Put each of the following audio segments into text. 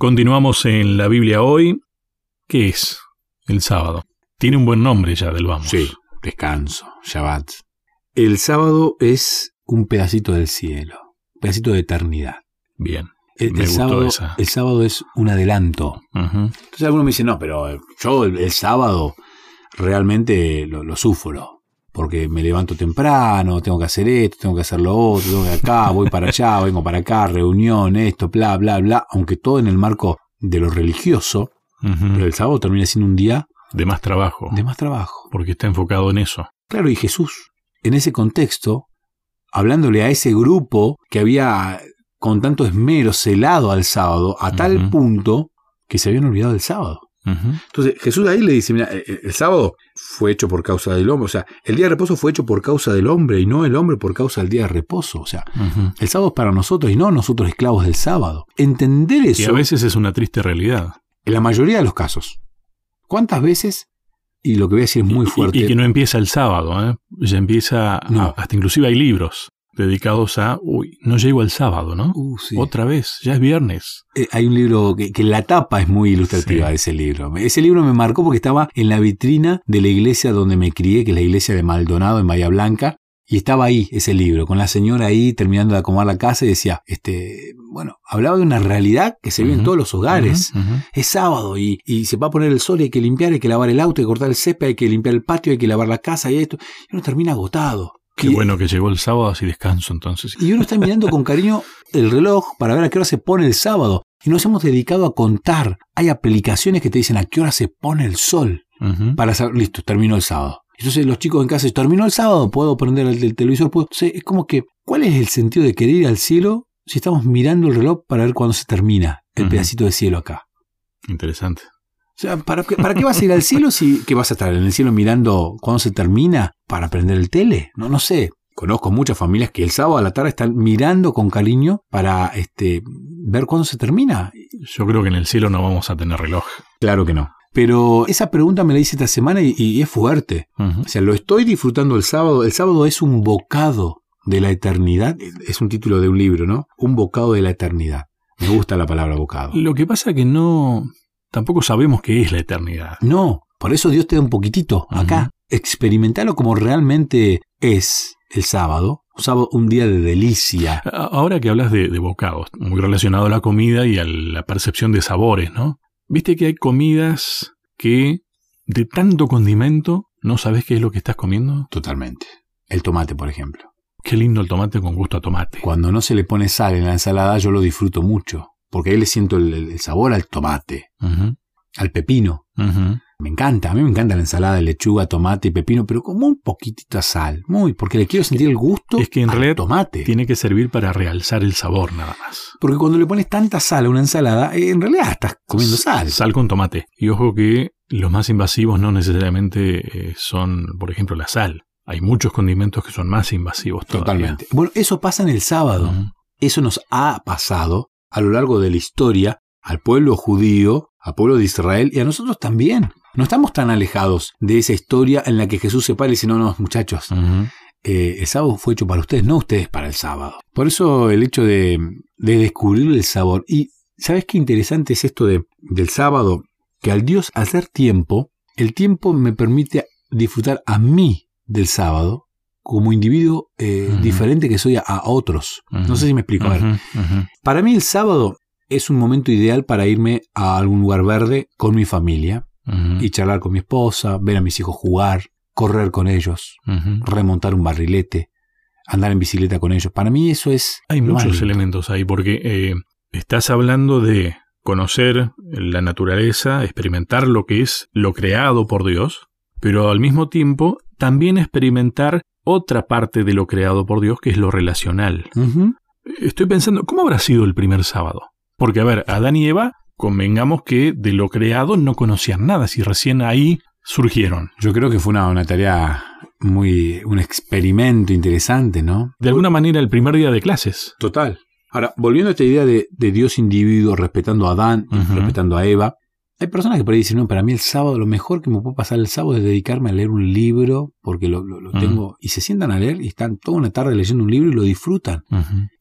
Continuamos en la Biblia hoy. ¿Qué es el sábado? Tiene un buen nombre ya del vamos. Sí, descanso, Shabbat. El sábado es un pedacito del cielo, un pedacito de eternidad. Bien. El, Me el gustó sábado, esa. el sábado es un adelanto. Entonces algunos me dicen, no, pero yo el, el sábado realmente lo, lo sufro. Porque me levanto temprano, tengo que hacer esto, tengo que hacer lo otro, tengo que acá, voy para allá, vengo para acá, reunión, esto, bla, bla, bla. Aunque todo en el marco de lo religioso, pero el sábado termina siendo un día De más trabajo. de más trabajo. Porque está enfocado en eso. Claro, y Jesús, en ese contexto, hablándole a ese grupo que había con tanto esmero celado al sábado, a tal punto que se habían olvidado del sábado. Entonces Jesús ahí le dice, mira, eh, eh, el sábado fue hecho por causa del hombre, o sea, el día de reposo fue hecho por causa del hombre y no el hombre por causa del día de reposo, o sea, el sábado es para nosotros y no nosotros esclavos del sábado. Entender Y eso a veces es una triste realidad. en la mayoría de los casos. ¿Cuántas veces? Y lo que voy a decir es muy Y- fuerte. Y, que no empieza el sábado, ¿eh? Ya empieza, No. a- hasta inclusive hay libros dedicados a, uy, no llego al sábado, ¿no? Uh, sí. Otra vez, ya es viernes. Eh, hay un libro que, que la tapa es muy ilustrativa Sí. de ese libro. Ese libro me marcó porque estaba en la vitrina de la iglesia donde me crié, que es la iglesia de Maldonado en Bahía Blanca. Y estaba ahí ese libro, con la señora ahí terminando de acomodar la casa y decía, este, bueno, hablaba de una realidad que se vive en todos los hogares. Es sábado y, y se va a poner el sol y hay que limpiar, hay que lavar el auto, hay que cortar el césped, hay que limpiar el patio, hay que lavar la casa y esto. Y uno termina agotado. Qué bueno que llegó el sábado, así descanso entonces. y uno está mirando con cariño el reloj para ver a qué hora se pone el sábado. Y nos hemos dedicado a contar. Hay aplicaciones que te dicen a qué hora se pone el sol. Para saber, listo, terminó el sábado. Entonces los chicos en casa dicen, terminó el sábado, puedo prender el, el televisor. Puedo... Entonces, es como que, ¿cuál es el sentido de querer ir al cielo si estamos mirando el reloj para ver cuándo se termina el pedacito de cielo acá? Interesante. O sea, ¿para qué, ¿para qué vas a ir al cielo si que vas a estar en el cielo mirando cuándo se termina para prender el tele? No, no sé. Conozco muchas familias que el sábado a la tarde están mirando con cariño para este, ver cuándo se termina. Yo creo que en el cielo no vamos a tener reloj. Claro que no. Pero esa pregunta me la hice esta semana y, y es fuerte. O sea, lo estoy disfrutando el sábado. El sábado es un bocado de la eternidad. Es un título de un libro, ¿no? Un bocado de la eternidad. Me gusta la palabra bocado. Lo que pasa que no, tampoco sabemos qué es la eternidad. No, por eso Dios te da un poquitito acá. Experimentalo como realmente es el sábado. Un sábado, un día de delicia. Ahora que hablas de, de bocados, muy relacionado a la comida y a la percepción de sabores, ¿no? Viste que hay comidas que de tanto condimento no sabes qué es lo que estás comiendo. Totalmente. El tomate, por ejemplo. Qué lindo el tomate con gusto a tomate. Cuando no se le pone sal en la ensalada, yo lo disfruto mucho. Porque ahí le siento el, sabor al tomate, al pepino. Me encanta, a mí me encanta la ensalada de lechuga, tomate y pepino, pero con un poquitito de sal. Muy, porque le quiero sentir el gusto Es que en al realidad tomate. Tiene que servir para realzar el sabor nada más. Porque cuando le pones tanta sal a una ensalada, eh, en realidad estás comiendo sal. Sal con tomate. Y ojo que los más invasivos no necesariamente eh, son, por ejemplo, la sal. Hay muchos condimentos que son más invasivos todavía. Totalmente. Bueno, eso pasa en el sábado. Eso nos ha pasado a lo largo de la historia al pueblo judío, al pueblo de Israel y a nosotros también. No estamos tan alejados de esa historia en la que Jesús se para y dice, no, no, muchachos, eh, el sábado fue hecho para ustedes, no ustedes para el sábado. Por eso el hecho de, de descubrir el sabor. Y ¿sabes qué interesante es esto de, del sábado? Que al Dios hacer tiempo, el tiempo me permite disfrutar a mí del sábado como individuo eh, diferente que soy a, a otros. No sé si me explico. A ver, para mí el sábado es un momento ideal para irme a algún lugar verde con mi familia y charlar con mi esposa, ver a mis hijos jugar, correr con ellos, remontar un barrilete, andar en bicicleta con ellos. Para mí eso es... Hay muchos elementos ahí, porque eh, estás hablando de conocer la naturaleza, experimentar lo que es lo creado por Dios, pero al mismo tiempo también experimentar otra parte de lo creado por Dios, que es lo relacional. Estoy pensando, ¿cómo habrá sido el primer sábado? Porque, a ver, Adán y Eva, convengamos que de lo creado no conocían nada, si recién ahí surgieron. Yo creo que fue una, una tarea muy... un experimento interesante, ¿no? De alguna manera, el primer día de clases. Total. Ahora, volviendo a esta idea de, de Dios individuo respetando a Adán, respetando a Eva, Hay personas que por ahí dicen, no, para mí el sábado, lo mejor que me puede pasar el sábado es dedicarme a leer un libro, porque lo, lo- lo Ujú. tengo, y se sientan a leer y están toda una tarde leyendo un libro y lo disfrutan.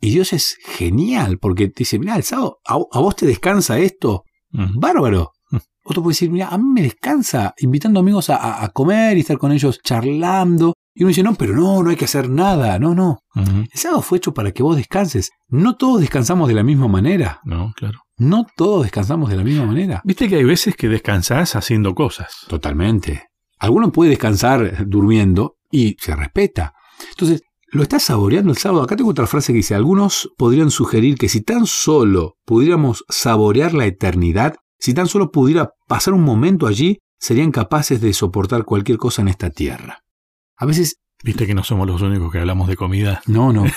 Y Dios es genial, porque te dice, mira, el sábado, a, a vos te descansa esto, ujú. bárbaro. Mm. Otro puede decir, mira, a mí me descansa invitando amigos a, comer y estar con ellos charlando. Y uno dice, no, pero no, no hay que hacer nada. No, no. El sábado fue hecho para que vos descanses. No todos descansamos de la misma manera. No, claro. No todos descansamos de la misma manera. Viste que hay veces que descansás haciendo cosas. Totalmente. Alguno puede descansar durmiendo y se respeta. Entonces, ¿lo estás saboreando el sábado? Acá tengo otra frase que dice, algunos podrían sugerir que si tan solo pudiéramos saborear la eternidad, si tan solo pudiera pasar un momento allí, serían capaces de soportar cualquier cosa en esta tierra. A veces, Viste que no somos los únicos que hablamos de comida. no, no.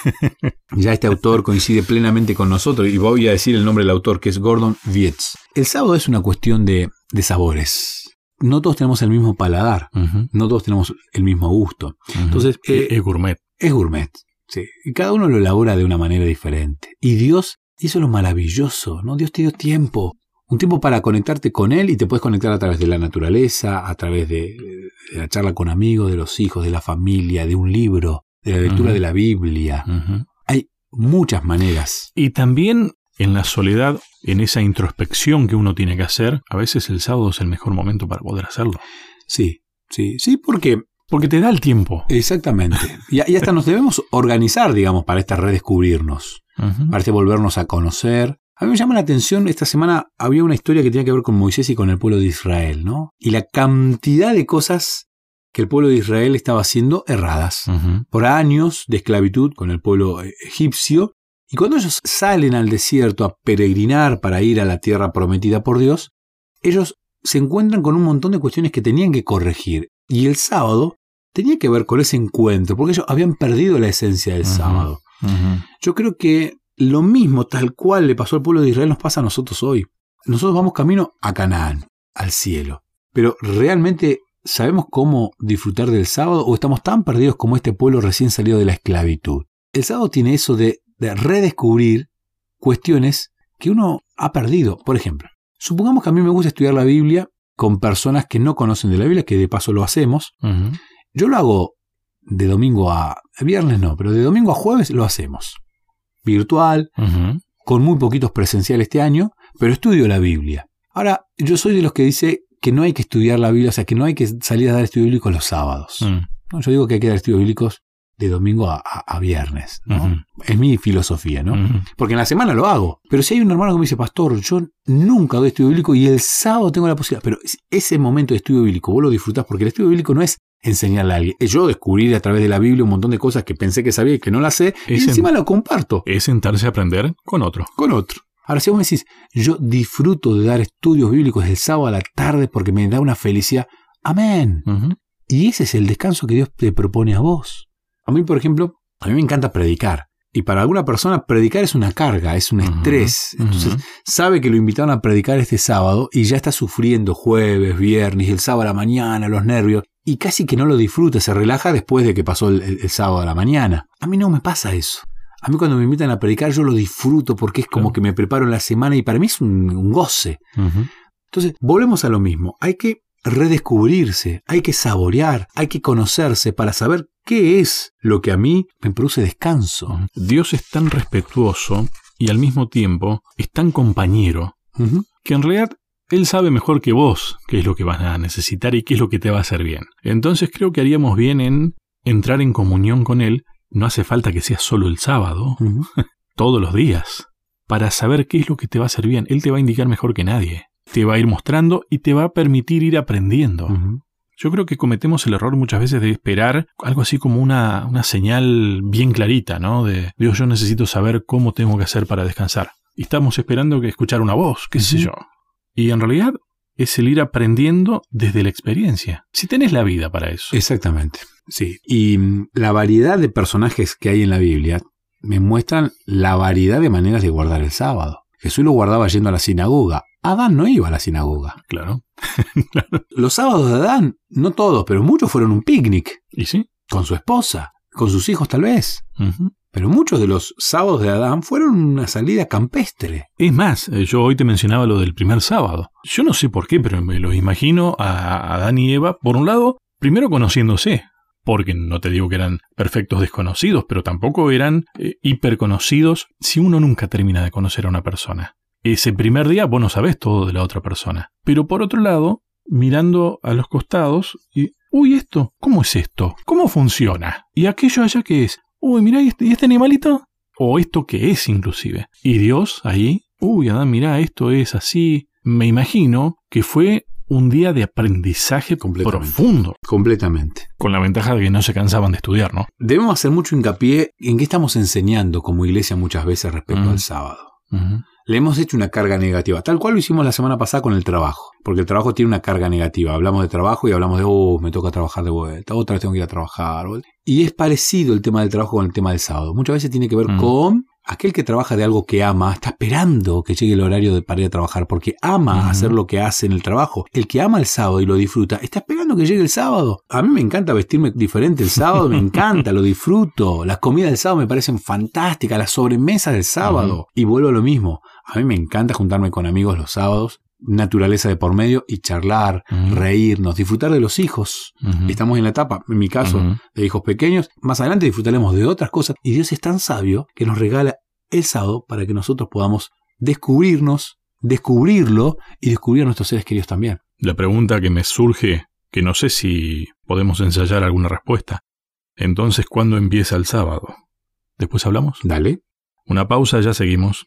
Ya este autor coincide plenamente con nosotros y voy a decir el nombre del autor, que es Gordon Wietz. El sábado es una cuestión de, de sabores. No todos tenemos el mismo paladar. No todos tenemos el mismo gusto. Entonces, eh, es gourmet. Es gourmet. Sí. Y cada uno lo elabora de una manera diferente. Y Dios hizo lo maravilloso, ¿no? Dios te dio tiempo. Un tiempo para conectarte con Él y te puedes conectar a través de la naturaleza, a través de, de la charla con amigos, de los hijos, de la familia, de un libro, de la lectura de la Biblia. Hay muchas maneras. Y también en la soledad, en esa introspección que uno tiene que hacer, a veces el sábado es el mejor momento para poder hacerlo. Sí, sí, sí, porque Porque te da el tiempo. exactamente. Y, y hasta nos debemos organizar, digamos, para este redescubrirnos. Ujú. parece volvernos a conocer. A mí me llama la atención, esta semana había una historia que tenía que ver con Moisés y con el pueblo de Israel, ¿no? Y la cantidad de cosas que el pueblo de Israel estaba haciendo erradas. Por años de esclavitud con el pueblo eh, egipcio. Y cuando ellos salen al desierto a peregrinar para ir a la tierra prometida por Dios, ellos se encuentran con un montón de cuestiones que tenían que corregir. Y el sábado tenía que ver con ese encuentro, porque ellos habían perdido la esencia del sábado. Yo creo que lo mismo, tal cual le pasó al pueblo de Israel, nos pasa a nosotros hoy. Nosotros vamos camino a Canaán, al cielo. Pero ¿realmente sabemos cómo disfrutar del sábado o estamos tan perdidos como este pueblo recién salido de la esclavitud? El sábado tiene eso de, de redescubrir cuestiones que uno ha perdido. Por ejemplo, supongamos que a mí me gusta estudiar la Biblia con personas que no conocen de la Biblia, que de paso lo hacemos. Yo lo hago de domingo a viernes, no, pero de domingo a jueves lo hacemos. Virtual, con muy poquitos presenciales este año, pero estudio la Biblia. Ahora, yo soy de los que dice que no hay que estudiar la Biblia, o sea, que no hay que salir a dar estudios bíblicos los sábados. Mm. No, yo digo que hay que dar estudios bíblicos de domingo a, a- a viernes. Es mi filosofía, ¿no? Porque en la semana lo hago. Pero si hay un hermano que me dice, pastor, yo nunca doy estudio bíblico y el sábado tengo la posibilidad. Pero es- ese momento de estudio bíblico, vos lo disfrutás porque el estudio bíblico no es enseñarle a alguien. Yo descubrir a través de la Biblia un montón de cosas que pensé que sabía y que no las sé. Y en- encima lo comparto Es sentarse a aprender con otro. con otro. Ahora, si vos me decís, yo disfruto de dar estudios bíblicos el sábado a la tarde porque me da una felicidad. Amén. Y ese es el descanso que Dios te propone a vos. A mí, por ejemplo, a mí me encanta predicar. Y para alguna persona predicar es una carga, es un estrés. Entonces sabe que lo invitaron a predicar este sábado y ya está sufriendo jueves, viernes, el sábado a la mañana, los nervios. Y casi que no lo disfruta, se relaja después de que pasó el, el- el sábado a la mañana. A mí no me pasa eso. A mí cuando me invitan a predicar yo lo disfruto porque es como Claro. que me preparo en la semana y para mí es un, un goce. Entonces, volvemos a lo mismo. Hay que redescubrirse, hay que saborear, hay que conocerse para saber qué es lo que a mí me produce descanso. Dios es tan respetuoso y al mismo tiempo es tan compañero que en realidad Él sabe mejor que vos qué es lo que vas a necesitar y qué es lo que te va a hacer bien. Entonces creo que haríamos bien en entrar en comunión con Él. No hace falta que sea solo el sábado, todos los días, para saber qué es lo que te va a hacer bien. Él te va a indicar mejor que nadie. Te va a ir mostrando y te va a permitir ir aprendiendo. Yo creo que cometemos el error muchas veces de esperar algo así como una, una señal bien clarita, ¿no? De Dios, yo necesito saber cómo tengo que hacer para descansar. Y estamos esperando que escuchar una voz, qué sé yo. Y en realidad es el ir aprendiendo desde la experiencia. Si tenés la vida para eso. Exactamente. Sí. Y mm, la variedad de personajes que hay en la Biblia me muestran la variedad de maneras de guardar el sábado. Jesús lo guardaba yendo a la sinagoga. Adán no iba a la sinagoga. Claro. Los sábados de Adán, no todos, pero muchos fueron un picnic ¿Y sí? con su esposa, con sus hijos tal vez. Pero muchos de los sábados de Adán fueron una salida campestre. Es más, eh, yo hoy te mencionaba lo del primer sábado. Yo no sé por qué, pero me lo imagino a Adán y Eva, por un lado, primero conociéndose, porque no te digo que eran perfectos desconocidos, pero tampoco eran eh, hiperconocidos si uno nunca termina de conocer a una persona. Ese primer día vos no sabés todo de la otra persona. Pero por otro lado, mirando a los costados y, uy, esto, ¿cómo es esto? ¿Cómo funciona? ¿Y aquello allá qué es? Uy, mira, este, ¿y este, animalito? O esto qué es inclusive. Y Dios ahí, uy, Adán, mira, esto es así. Me imagino que fue un día de aprendizaje profundo. Completamente. Con la ventaja de que no se cansaban de estudiar, ¿no? Debemos hacer mucho hincapié en qué estamos enseñando como iglesia muchas veces respecto al sábado le hemos hecho una carga negativa, tal cual lo hicimos la semana pasada con el trabajo, porque el trabajo tiene una carga negativa. Hablamos de trabajo y hablamos de, oh, me toca trabajar de vuelta, otra vez tengo que ir a trabajar. Y es parecido el tema del trabajo con el tema del sábado. Muchas veces tiene que ver con aquel que trabaja de algo que ama está esperando que llegue el horario de para ir a trabajar porque ama hacer lo que hace en el trabajo. El que ama el sábado y lo disfruta está esperando que llegue el sábado. A mí me encanta vestirme diferente el sábado, me encanta, lo disfruto. Las comidas del sábado me parecen fantásticas, las sobremesas del sábado. Y vuelvo a lo mismo. A mí me encanta juntarme con amigos los sábados naturaleza de por medio y charlar, reírnos, disfrutar de los hijos. Estamos en la etapa, en mi caso, de hijos pequeños. Más adelante disfrutaremos de otras cosas. Y Dios es tan sabio que nos regala el sábado para que nosotros podamos descubrirnos, descubrirlo y descubrir a nuestros seres queridos también. La pregunta que me surge, que no sé si podemos ensayar alguna respuesta. Entonces, ¿cuándo empieza el sábado? ¿Después hablamos? Dale. Una pausa, ya seguimos.